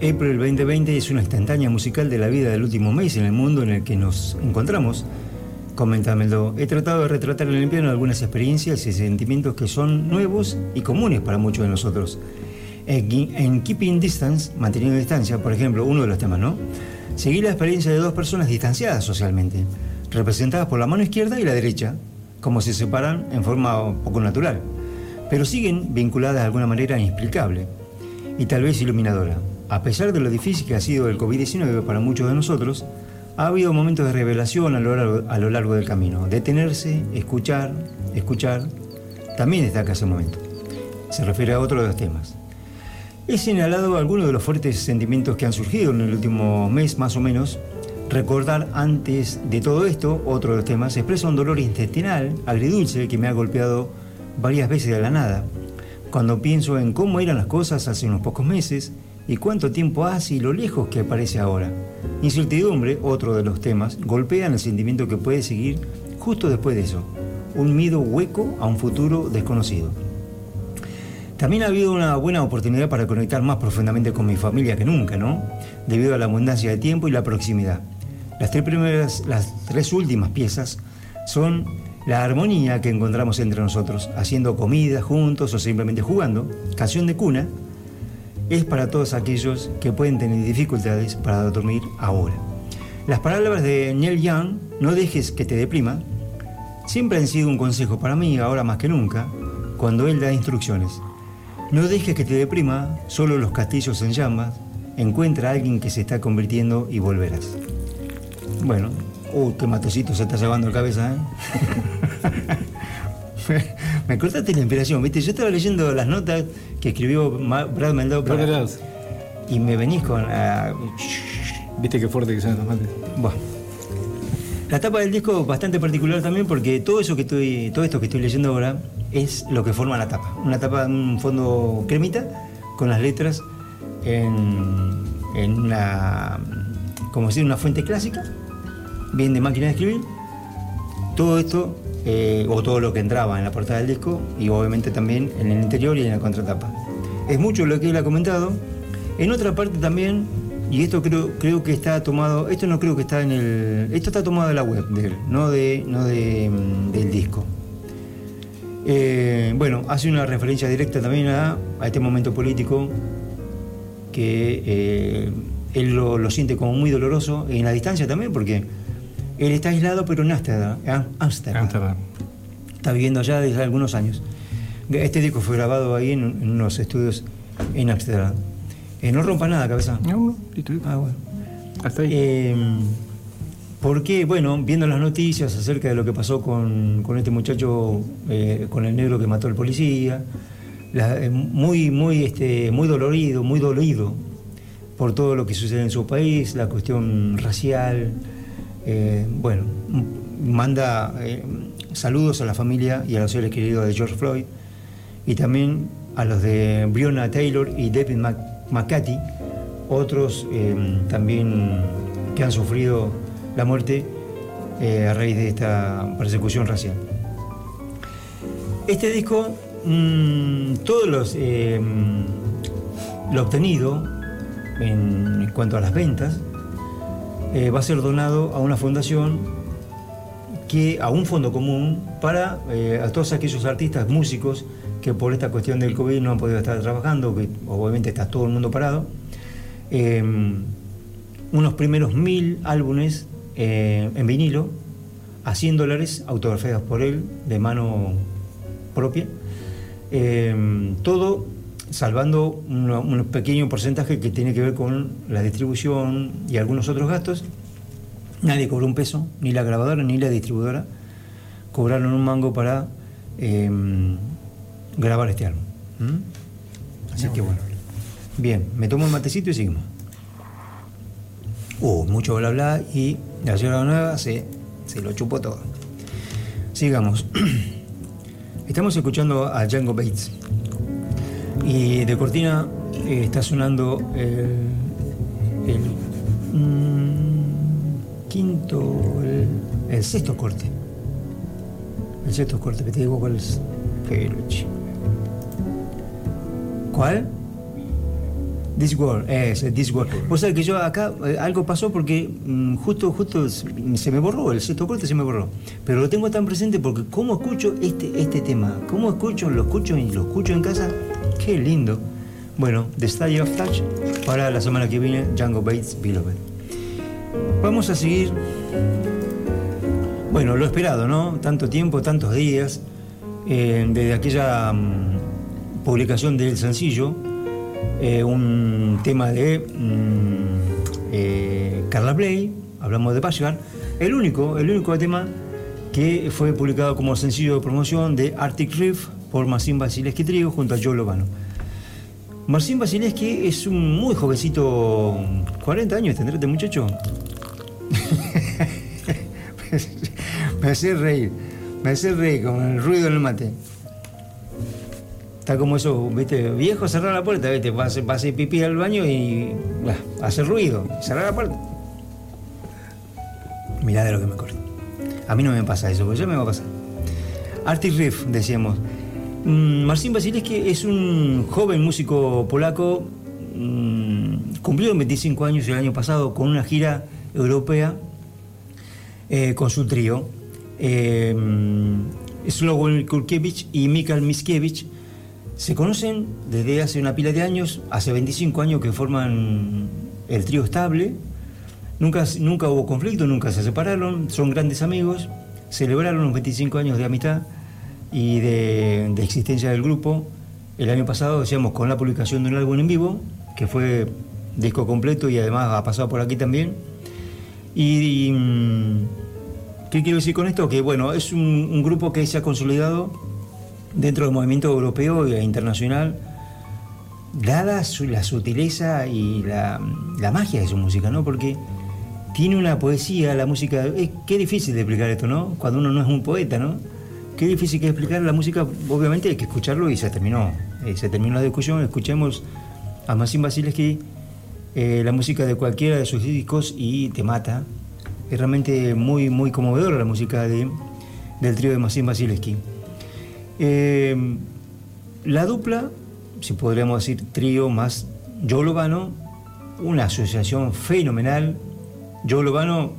April 2020 es una instantánea musical de la vida del último mes en el mundo en el que nos encontramos. Comentámelo. He tratado de retratar en el piano algunas experiencias y sentimientos que son nuevos y comunes para muchos de nosotros. En Keeping Distance, manteniendo distancia, por ejemplo, uno de los temas, ¿no? Seguí la experiencia de dos personas distanciadas socialmente, representadas por la mano izquierda y la derecha, como se separan en forma poco natural, pero siguen vinculadas de alguna manera inexplicable y tal vez iluminadora. A pesar de lo difícil que ha sido el COVID-19 para muchos de nosotros, ha habido momentos de revelación a lo, largo, del camino. Detenerse, escuchar, escuchar, también destaca ese momento. Se refiere a otro de los temas. He señalado algunos de los fuertes sentimientos que han surgido en el último mes, más o menos. Recordar antes de todo esto, otro de los temas, expresa un dolor intestinal, agridulce, que me ha golpeado varias veces de la nada. Cuando pienso en cómo eran las cosas hace unos pocos meses y cuánto tiempo hace y lo lejos que aparece ahora. Incertidumbre, otro de los temas, golpean el sentimiento que puede seguir justo después de eso. Un miedo hueco a un futuro desconocido. También ha habido una buena oportunidad para conectar más profundamente con mi familia que nunca, ¿no? Debido a la abundancia de tiempo y la proximidad. Las tres primeras, las tres últimas piezas son la armonía que encontramos entre nosotros, haciendo comida juntos o simplemente jugando, canción de cuna, es para todos aquellos que pueden tener dificultades para dormir ahora. Las palabras de Neil Young, no dejes que te deprima, siempre han sido un consejo para mí, ahora más que nunca, cuando él da instrucciones. No dejes que te deprima, solo los castillos en llamas, encuentra a alguien que se está convirtiendo y volverás. Bueno, uh, qué matecito se está llevando la cabeza, ¿eh? me cortaste la inspiración, ¿viste? Yo estaba leyendo las notas que escribió Brad Mendoza. Y me venís con. Uh, ¿Viste qué fuerte que son los mates? Bueno. La tapa del disco es bastante particular también porque todo eso que estoy, todo esto que estoy leyendo ahora es lo que forma la tapa. Una tapa en un fondo cremita con las letras en, en una, como decir, una fuente clásica, bien de máquina de escribir. Todo esto, eh, o todo lo que entraba en la portada del disco, y obviamente también en el interior y en la contratapa. Es mucho lo que él ha comentado. En otra parte también, y esto creo, creo que está tomado, esto no creo que está en el, esto está tomado de la web de él, no, de, no de, del disco. Eh, bueno, hace una referencia directa también a, a este momento político que eh, él lo, lo, siente como muy doloroso en la distancia también, porque él está aislado, pero en Ámsterdam. Ámsterdam. Está viviendo allá desde algunos años. Este disco fue grabado ahí en, en unos estudios en Ámsterdam. Eh, no rompa nada, cabeza. No, no, Ah, bueno. Hasta ahí. Eh, porque, bueno, viendo las noticias acerca de lo que pasó con, con este muchacho, eh, con el negro que mató al policía, la, eh, muy, muy, este, muy dolorido, muy dolido por todo lo que sucede en su país, la cuestión racial. Eh, bueno, manda saludos a la familia y a los seres queridos de George Floyd y también a los de Breonna Taylor y David McCarthy, otros también que han sufrido la muerte eh, a raíz de esta persecución racial. Este disco, mmm, todos los eh, lo obtenido en, en, cuanto a las ventas eh, va a ser donado a una fundación que a un fondo común para eh, a todos aquellos artistas, músicos que por esta cuestión del COVID no han podido estar trabajando, que obviamente está todo el mundo parado. unos primeros mil álbumes eh, en vinilo a 100 dólares, autografiadas por él de mano propia. Eh, todo salvando un, pequeño porcentaje que tiene que ver con la distribución y algunos otros gastos. Nadie cobró un peso, ni la grabadora ni la distribuidora cobraron un mango para eh, grabar este álbum. Así que bueno. Bien, me tomo un matecito y seguimos. Uh, mucho bla bla y la señora nueva se, se lo chupó todo. Sigamos. Estamos escuchando a Django Bates. Y de cortina eh, está sonando el, el mm, quinto, el, el, sexto corte. El sexto corte, que te digo cuál es. Peluche. ¿Cuál? This World, es This World. Vos sabés que yo acá eh, algo pasó porque mm, justo, justo se me borró, el sexto corte se me borró. Pero lo tengo tan presente porque cómo escucho este, este tema, cómo escucho, lo escucho y lo escucho en casa, qué lindo. Bueno, The Study of Touch para la semana que viene, Django Bates, Beloved. Vamos a seguir bueno, lo esperado, ¿no? Tanto tiempo, tantos días, eh, desde aquella mm, publicación del sencillo, eh, un tema de mm, eh, Carla Bley, hablamos de Bashgar, el único, el único tema que fue publicado como sencillo de promoción de Arctic Riff por Marcin Basileski Trio junto a Joe Lovano. Marcin Basileski es un muy jovencito, 40 años tendrá este muchacho. me hace reír, me hace reír con el ruido en el mate. Está como eso, viste, viejo, cerrar la puerta, viste, a hacer pipí al baño y bah, hace ruido, cerrar la puerta. Mirá de lo que me acuerdo. A mí no me pasa eso, porque ya me va a pasar. Arctic Riff, decíamos. Mm, Marcin Basileski es un joven músico polaco, mm, cumplió 25 años el año pasado con una gira europea eh, con su trío. Eh, Slobodan Kurkiewicz y Mikhail Miskiewicz se conocen desde hace una pila de años, hace 25 años que forman el trío estable. Nunca, nunca hubo conflicto, nunca se separaron, son grandes amigos, celebraron los 25 años de amistad y de, de existencia del grupo. El año pasado, decíamos, con la publicación de un álbum en vivo, que fue disco completo y además ha pasado por aquí también. Y, y, mm, ¿qué quiero decir con esto? Que bueno, es un, un grupo que se ha consolidado dentro del movimiento europeo e internacional, dada su- la sutileza y la, la magia de su música, ¿no? Porque tiene una poesía, la música. Es, qué difícil de explicar esto, ¿no? Cuando uno no es un poeta, ¿no? Qué difícil que explicar la música, obviamente hay que escucharlo y se terminó. Eh, se terminó la discusión, escuchemos a Massim Basileski eh, la música de cualquiera de sus discos y te mata. Es realmente muy, muy conmovedora la música de, del trío de Massim Basileski. Eh, la dupla, si podríamos decir trío más Joe Lovano, una asociación fenomenal. Joe Lovano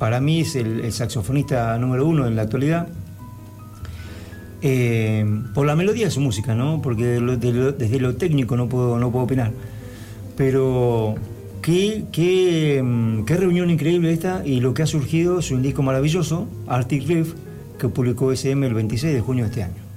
para mí es el, el saxofonista número uno en la actualidad. Eh, por la melodía de su música, ¿no? Porque desde lo técnico no puedo, no puedo opinar. Pero qué, qué, mm, qué reunión increíble esta y lo que ha surgido es un disco maravilloso, Arctic Riff, que publicó SM el 26 de junio de este año.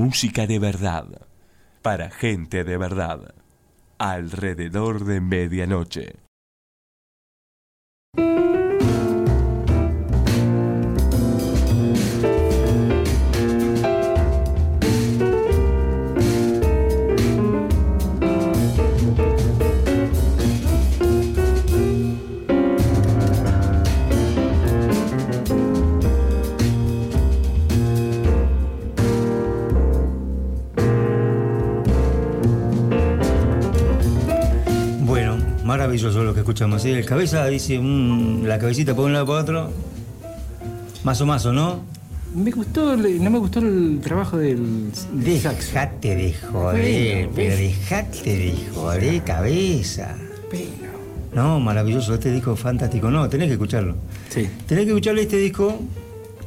Música de verdad, para gente de verdad, alrededor de medianoche. Escuchamos. El cabeza dice la cabecita por un lado por otro. Más o más, ¿o no? Me gustó, no me gustó el trabajo del. Dejate de joder, Bueno, pero dejate de joder, cabeza. Pero- No, maravilloso, este disco es fantástico. No, tenés que escucharlo. Sí, Tenés que escucharle este disco.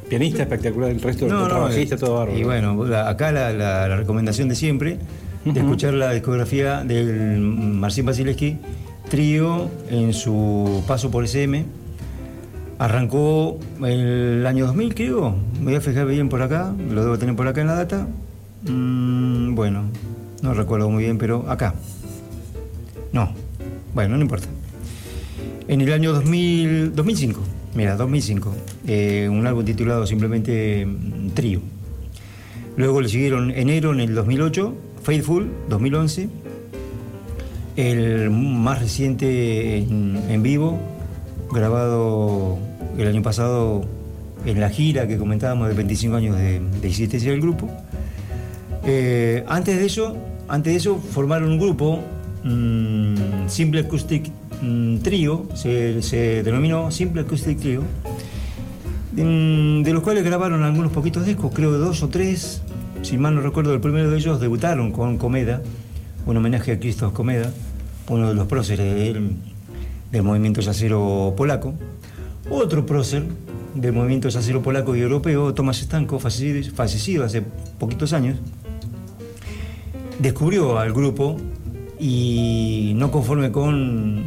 pianista espectacular, el resto No, del no, trabajista, todo bárbaro. Y bueno, acá la, la- la recomendación de siempre, de escuchar la discografía del Marcin Basileski, trío en su paso por SM. Arrancó el año 2000, creo. Me voy a fijar bien por acá, lo debo tener por acá en la data. Mm, bueno, no recuerdo muy bien, pero acá. No, bueno, no importa. En el año 2000, 2005, mira, 2005, eh, un álbum titulado simplemente mm, Trío. Luego le siguieron enero en el 2008, Faithful, 2011. El más reciente en, vivo, grabado el año pasado en la gira que comentábamos de 25 años de, existencia del grupo. Eh, antes de eso, antes de eso formaron un grupo, mm, Simple Acoustic mm, Trio, se, se denominó Simple Acoustic Trio, mm, de los cuales grabaron algunos poquitos discos, creo dos o tres, si mal no recuerdo, el primero de ellos debutaron con Comeda, un homenaje a Cristo Comeda, uno de los próceres del, del movimiento yacero polaco. Otro prócer del movimiento yacero polaco y europeo, Tomás Stanko, fallecido, fallecido hace poquitos años, descubrió al grupo y no conforme con...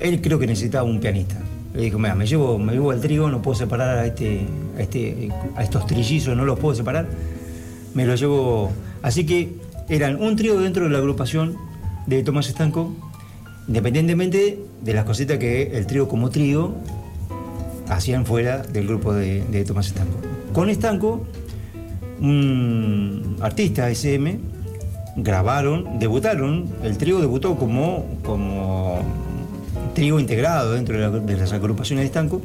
Él creo que necesitaba un pianista. Le dijo, mira, me llevo, me llevo al trigo, no puedo separar a, este, a, este, a estos trillizos, no los puedo separar. Me los llevo... Así que eran un trío dentro de la agrupación de Tomás Estanco, independientemente de las cositas que el trío como trío hacían fuera del grupo de, Tomás Estanco. Con Estanco, un artista SM, grabaron, debutaron, el trío debutó como, como trío integrado dentro de, la- de las agrupaciones de Estanco,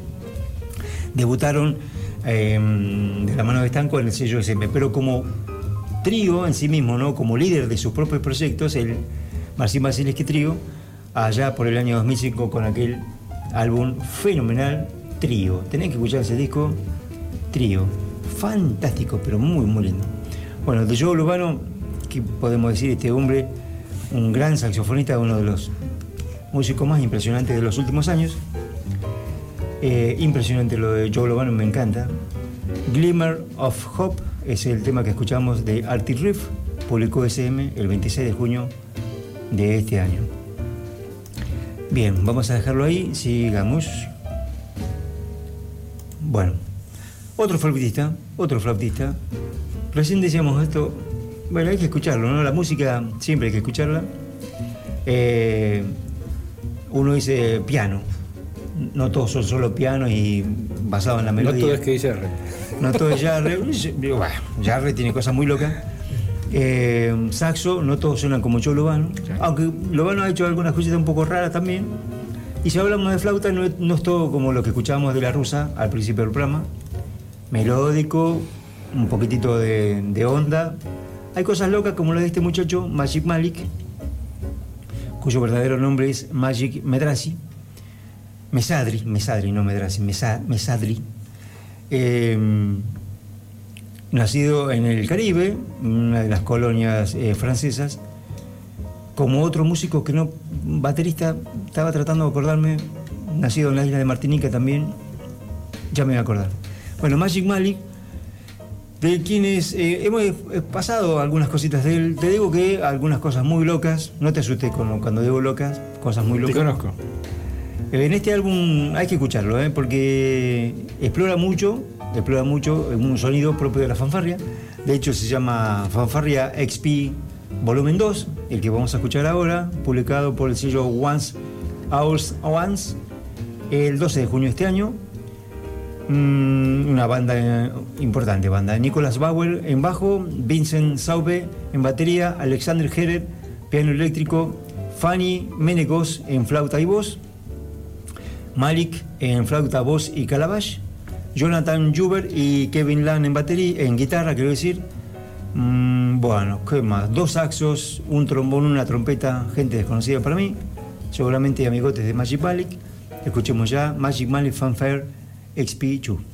debutaron eh, de la mano de Estanco en el sello SM, pero como trío en sí mismo, ¿no? como líder de sus propios proyectos, el Marcin Basileski Trío, allá por el año 2005 con aquel álbum fenomenal, Trío. Tenés que escuchar ese disco, Trío. Fantástico, pero muy, muy lindo. Bueno, de Joe Lubano, ¿qué podemos decir? Este hombre, un gran saxofonista, uno de los músicos más impresionantes de los últimos años. Eh, impresionante lo de Joe Lobano, me encanta. Glimmer of Hope es el tema que escuchamos de Arctic Riff, publicó SM el 26 de junio de este año. Bien, vamos a dejarlo ahí, sigamos. Bueno, otro flautista, otro flautista. Recién decíamos esto, bueno, hay que escucharlo, ¿no? La música siempre hay que escucharla. Eh, uno dice piano, no todos son solo piano y basado en la No melodía. todo es que dice R. No todo es Jarre. Digo, bueno, Jarre tiene cosas muy locas. Eh, saxo, no todos suenan como yo Lobano. Aunque Lobano ha hecho algunas cositas un poco raras también. Y si hablamos de flauta, no es, no es todo como lo que escuchábamos de la rusa al principio del programa. Melódico, un poquitito de, de onda. Hay cosas locas como la de este muchacho, Magic Malik, cuyo verdadero nombre es Magic Medrasi. Mesadri, Mesadri, no Medrasi, Mesa- Mesadri. Eh, nacido en el Caribe, una de las colonias eh, francesas, como otro músico que no, baterista, estaba tratando de acordarme, nacido en la isla de Martinica también, ya me voy a acordar. Bueno, Magic Malik, de quienes eh, hemos pasado algunas cositas de él, te digo que algunas cosas muy locas, no te asustes con- cuando digo locas, cosas muy Te locas. conozco. En este álbum hay que escucharlo, ¿eh? porque explora mucho explora mucho un sonido propio de la fanfarria. De hecho, se llama Fanfarria XP Volumen 2, el que vamos a escuchar ahora, publicado por el sello Once Hours Once el 12 de junio de este año. Mm, una banda importante, banda. Nicolas Bauer en bajo, Vincent Saube en batería, Alexander Herer, piano eléctrico, Fanny Menegos en flauta y voz, Malik en flauta, voz y calabash, Jonathan Juber y Kevin Lang en batería, en guitarra, quiero decir. Mm, bueno, ¿qué más? Dos saxos, un trombón, una trompeta, gente desconocida para mí, seguramente amigotes de Magic Malik. Escuchemos ya Magic Malik Fanfare XP2.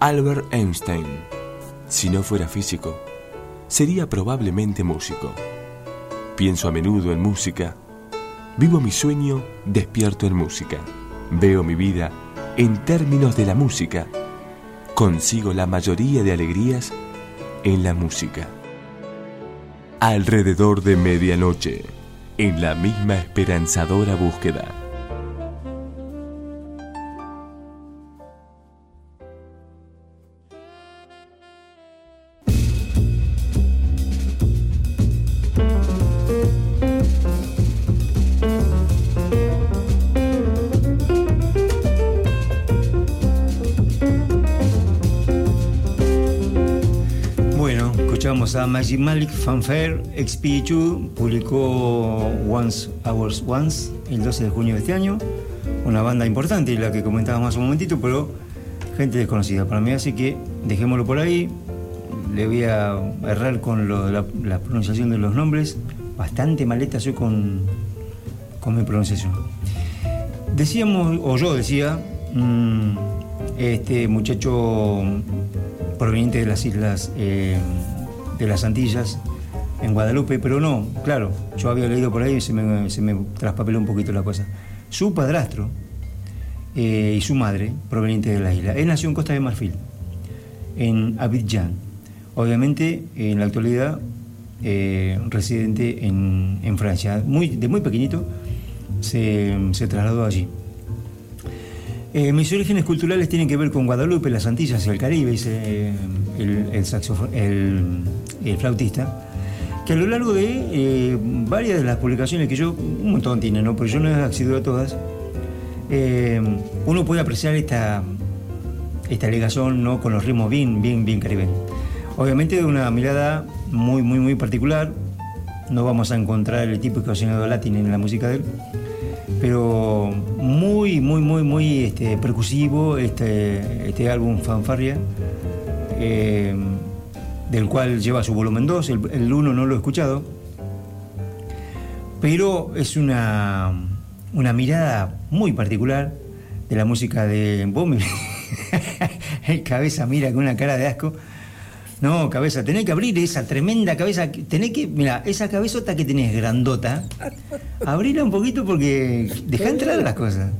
Albert Einstein, si no fuera físico, sería probablemente músico. Pienso a menudo en música, vivo mi sueño despierto en música, veo mi vida en términos de la música, consigo la mayoría de alegrías en la música. Alrededor de medianoche, en la misma esperanzadora búsqueda. Magic Malik Fanfare XP2 publicó Once Hours Once el 12 de junio de este año. Una banda importante, la que comentábamos hace un momentito, pero gente desconocida para mí, así que dejémoslo por ahí. Le voy a errar con la, pronunciación de los nombres. Bastante maleta soy con, con mi pronunciación. Decíamos, o yo decía, mm, este muchacho proveniente de las islas eh, de las Antillas en Guadalupe, pero no, claro, yo había leído por ahí y se me, se traspapeló un poquito la cosa. Su padrastro eh, y su madre, provenientes de la isla. Él nació en Costa de Marfil, en Abidjan. Obviamente, en la actualidad, eh, residente en, Francia. Muy, de muy pequeñito se, trasladó allí. Eh, mis orígenes culturales tienen que ver con Guadalupe, las Antillas y el Caribe, dice el, flautista, que a lo largo de eh, varias de las publicaciones que yo, un montón tiene, ¿no? Pero yo no he accedido a todas, eh, uno puede apreciar esta, esta alegación ¿no? con los ritmos bien, bien, bien caribeños. Obviamente de una mirada muy, muy, muy particular, no vamos a encontrar el típico sonido latín en la música de él, pero muy, muy, muy, muy este, percusivo este, este álbum Fanfarria. Eh, del cual lleva su volumen 2, el 1 no lo he escuchado, pero es una, una mirada muy particular de la música de Bombi. el cabeza mira con una cara de asco. No, cabeza, tenés que abrir esa tremenda cabeza. Tenés que, mira, esa cabezota que tenés grandota, abrirla un poquito porque deja entrar las cosas.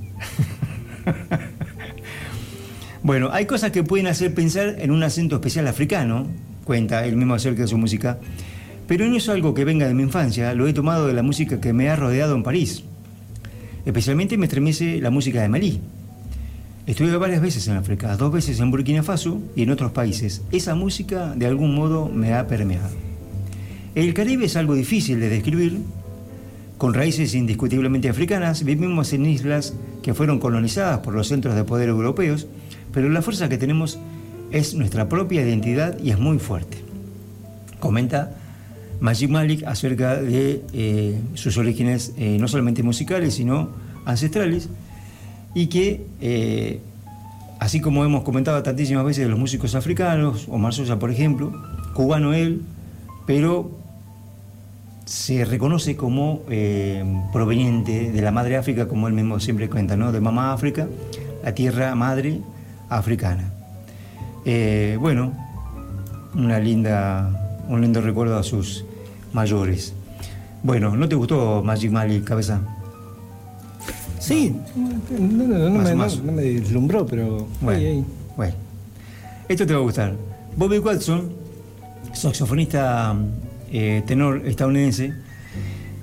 bueno, hay cosas que pueden hacer pensar en un acento especial africano, cuenta él mismo acerca de su música. Pero no es algo que venga de mi infancia, lo he tomado de la música que me ha rodeado en París. Especialmente me estremece la música de Malí. Estuve varias veces en África, dos veces en Burkina Faso y en otros países. Esa música de algún modo me ha permeado. El Caribe es algo difícil de describir. Con raíces indiscutiblemente africanas, vivimos en islas que fueron colonizadas por los centros de poder europeos, pero la fuerza que tenemos es nuestra propia identidad y es muy fuerte. Comenta Majid Malik acerca de eh, sus orígenes eh, no solamente musicales, sino ancestrales, y que, eh, así como hemos comentado tantísimas veces de los músicos africanos, Omar Sosa, por ejemplo, cubano él, pero se reconoce como proveniente de la madre África, como él mismo siempre cuenta, ¿no? de mamá África, la tierra madre africana. Eh, bueno, una linda, un lindo recuerdo a sus mayores. Bueno, ¿no te gustó Magic Mali, cabeza? Sí, no, me, deslumbró, pero bueno, bueno, esto te va a gustar. Bobby Watson, saxofonista eh, tenor estadounidense,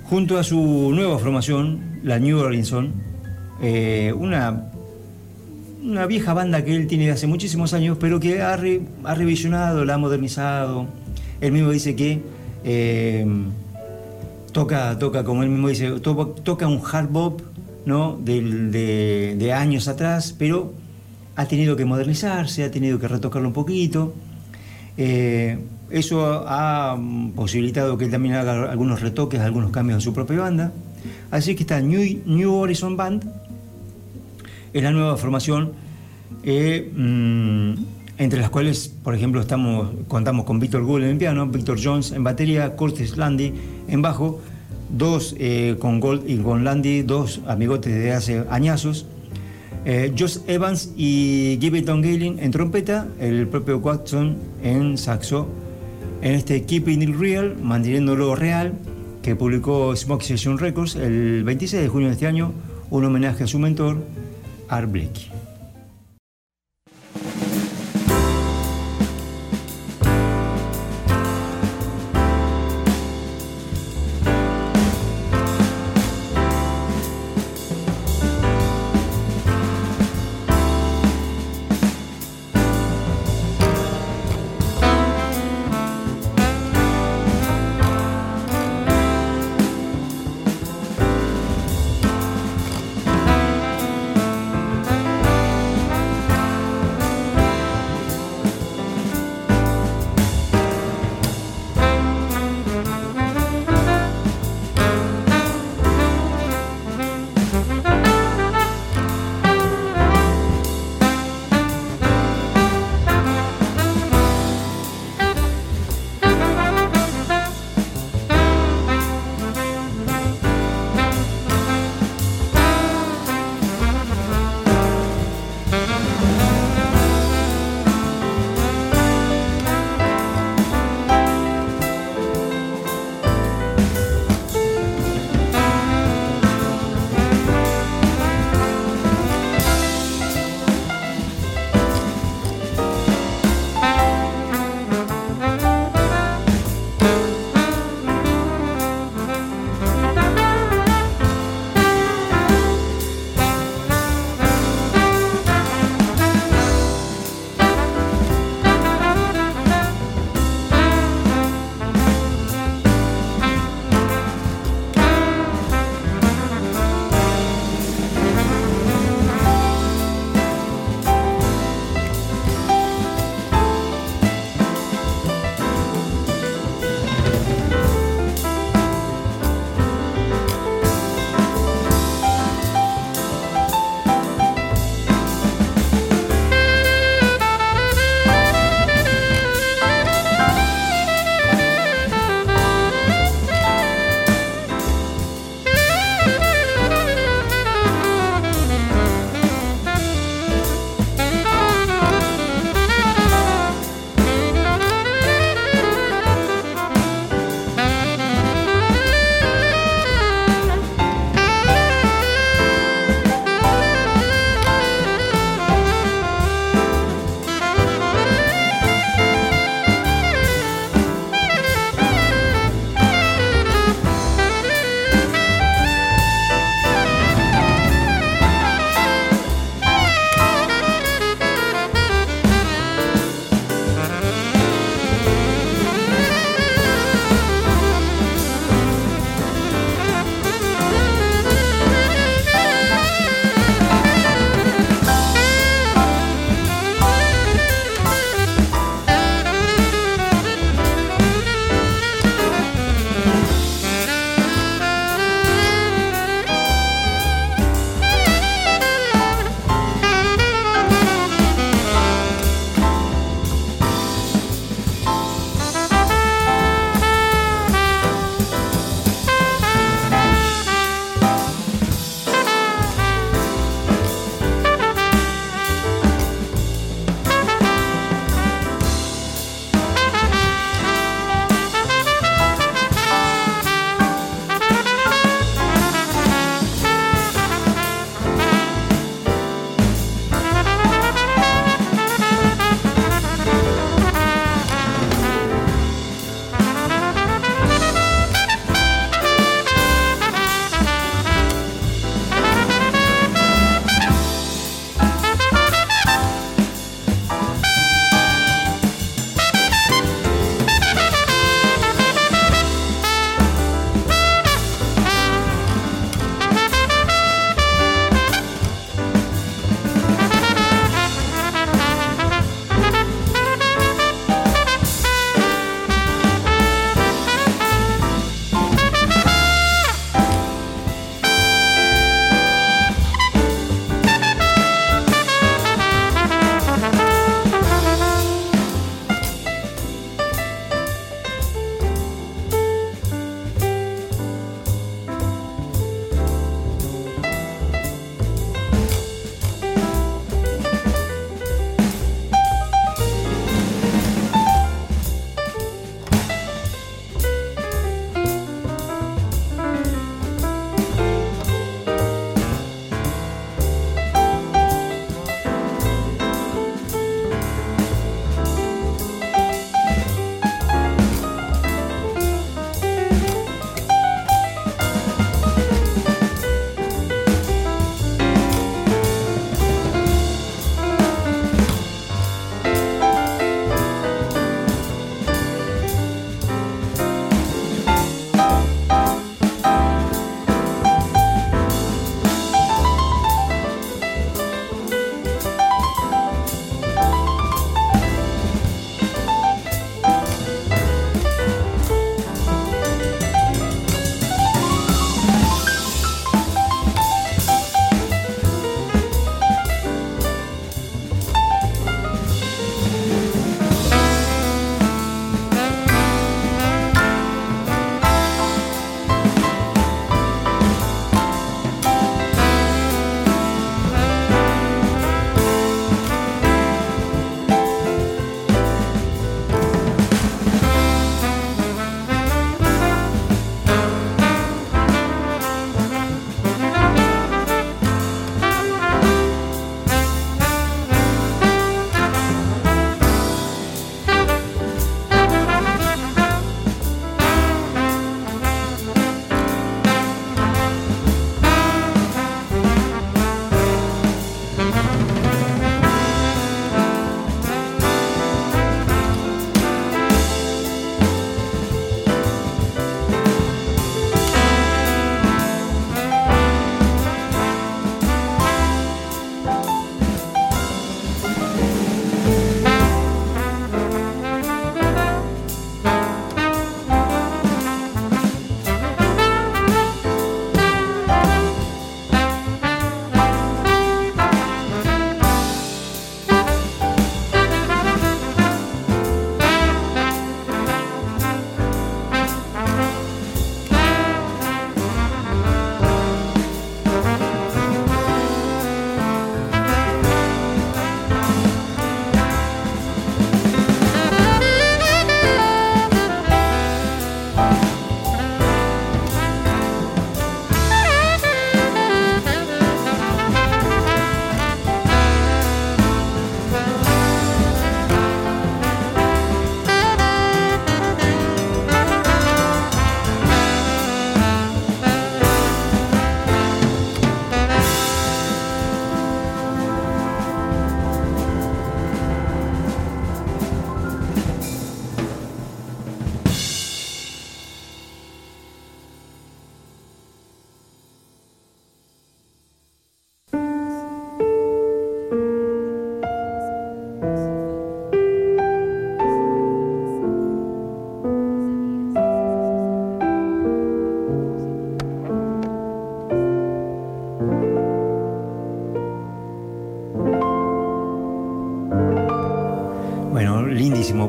junto a su nueva formación, la New Orleans, eh, una una vieja banda que él tiene de hace muchísimos años, pero que ha, revisionado, la ha modernizado. Él mismo dice que eh, toca, toca, como él mismo dice, toca un hard bop ¿no? de, años atrás, pero ha tenido que modernizarse, ha tenido que retocarlo un poquito. Eh, eso ha posibilitado que él también haga algunos retoques, algunos cambios en su propia banda. Así que está New, New Horizon Band, es la nueva formación, eh, mm, entre las cuales, por ejemplo, estamos, contamos con Víctor Gould en piano, Víctor Jones en batería, Curtis Landy en bajo, dos eh, con Gold y con Landy, dos amigotes de hace añazos. Eh, Josh Evans y Gibbleton Galen en trompeta, el propio Watson en saxo. En este Keeping It Real, manteniéndolo real, que publicó Smoke Session Records el 26 de junio de este año, un homenaje a su mentor, Art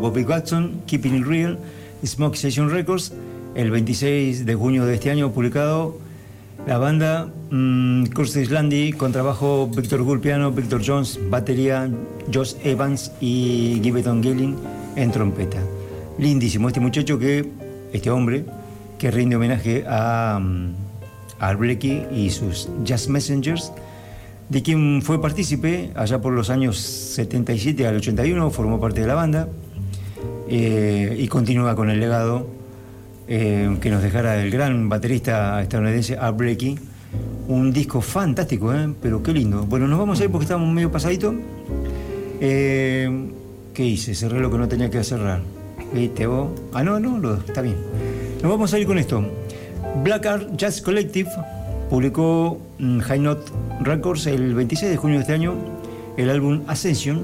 Bobby Watson, Keeping It Real, Smoke Session Records. El 26 de junio de este año publicado la banda um, Curtis Landy con trabajo Víctor Gull piano, Victor Jones batería, Josh Evans y Gibbon Gilling en trompeta. Lindísimo este muchacho que, este hombre, que rinde homenaje a, um, a Blecky y sus Jazz Messengers de quien fue partícipe allá por los años 77 al 81, formó parte de la banda eh, y continúa con el legado eh, que nos dejara el gran baterista estadounidense Art Blakey. Un disco fantástico, ¿eh? pero qué lindo. Bueno, nos vamos a ir porque estamos medio pasadito. ¿Qué hice? Cerré lo que no tenía que cerrar. ¿Viste vos? Ah, no, no, lo, está bien. Nos vamos a ir con esto. Black Art Jazz Collective publicó mm, High Note Records el 26 de junio de este año el álbum Ascension.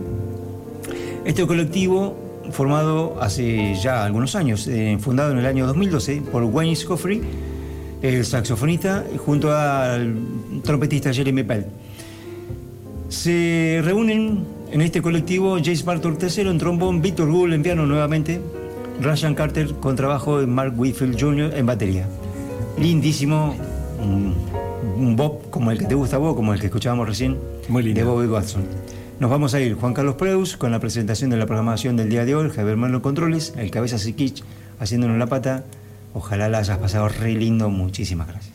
Este colectivo, formado hace ya algunos años, eh, fundado en el año 2012 por Wayne Scoffrey, el saxofonista, junto al trompetista Jeremy Pell. Se reúnen en este colectivo Jace Bartor III en trombón, Victor Gould en piano nuevamente, Ryan Carter con trabajo de Mark Whitfield Jr. en batería. Lindísimo, un Bob como el que te gusta a vos, como el que escuchábamos recién, Muy lindo. de Bobby Watson. Nos vamos a ir, Juan Carlos Preus, con la presentación de la programación del día de hoy, Javier Merlo Controles, el Cabeza Sikich haciéndonos la pata. Ojalá la hayas pasado re lindo, muchísimas gracias.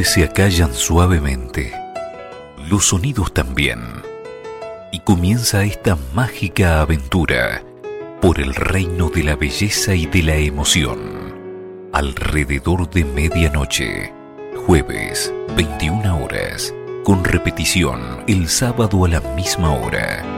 Se acallan suavemente, los sonidos también, y comienza esta mágica aventura por el reino de la belleza y de la emoción, alrededor de medianoche, jueves, 21 horas, con repetición el sábado a la misma hora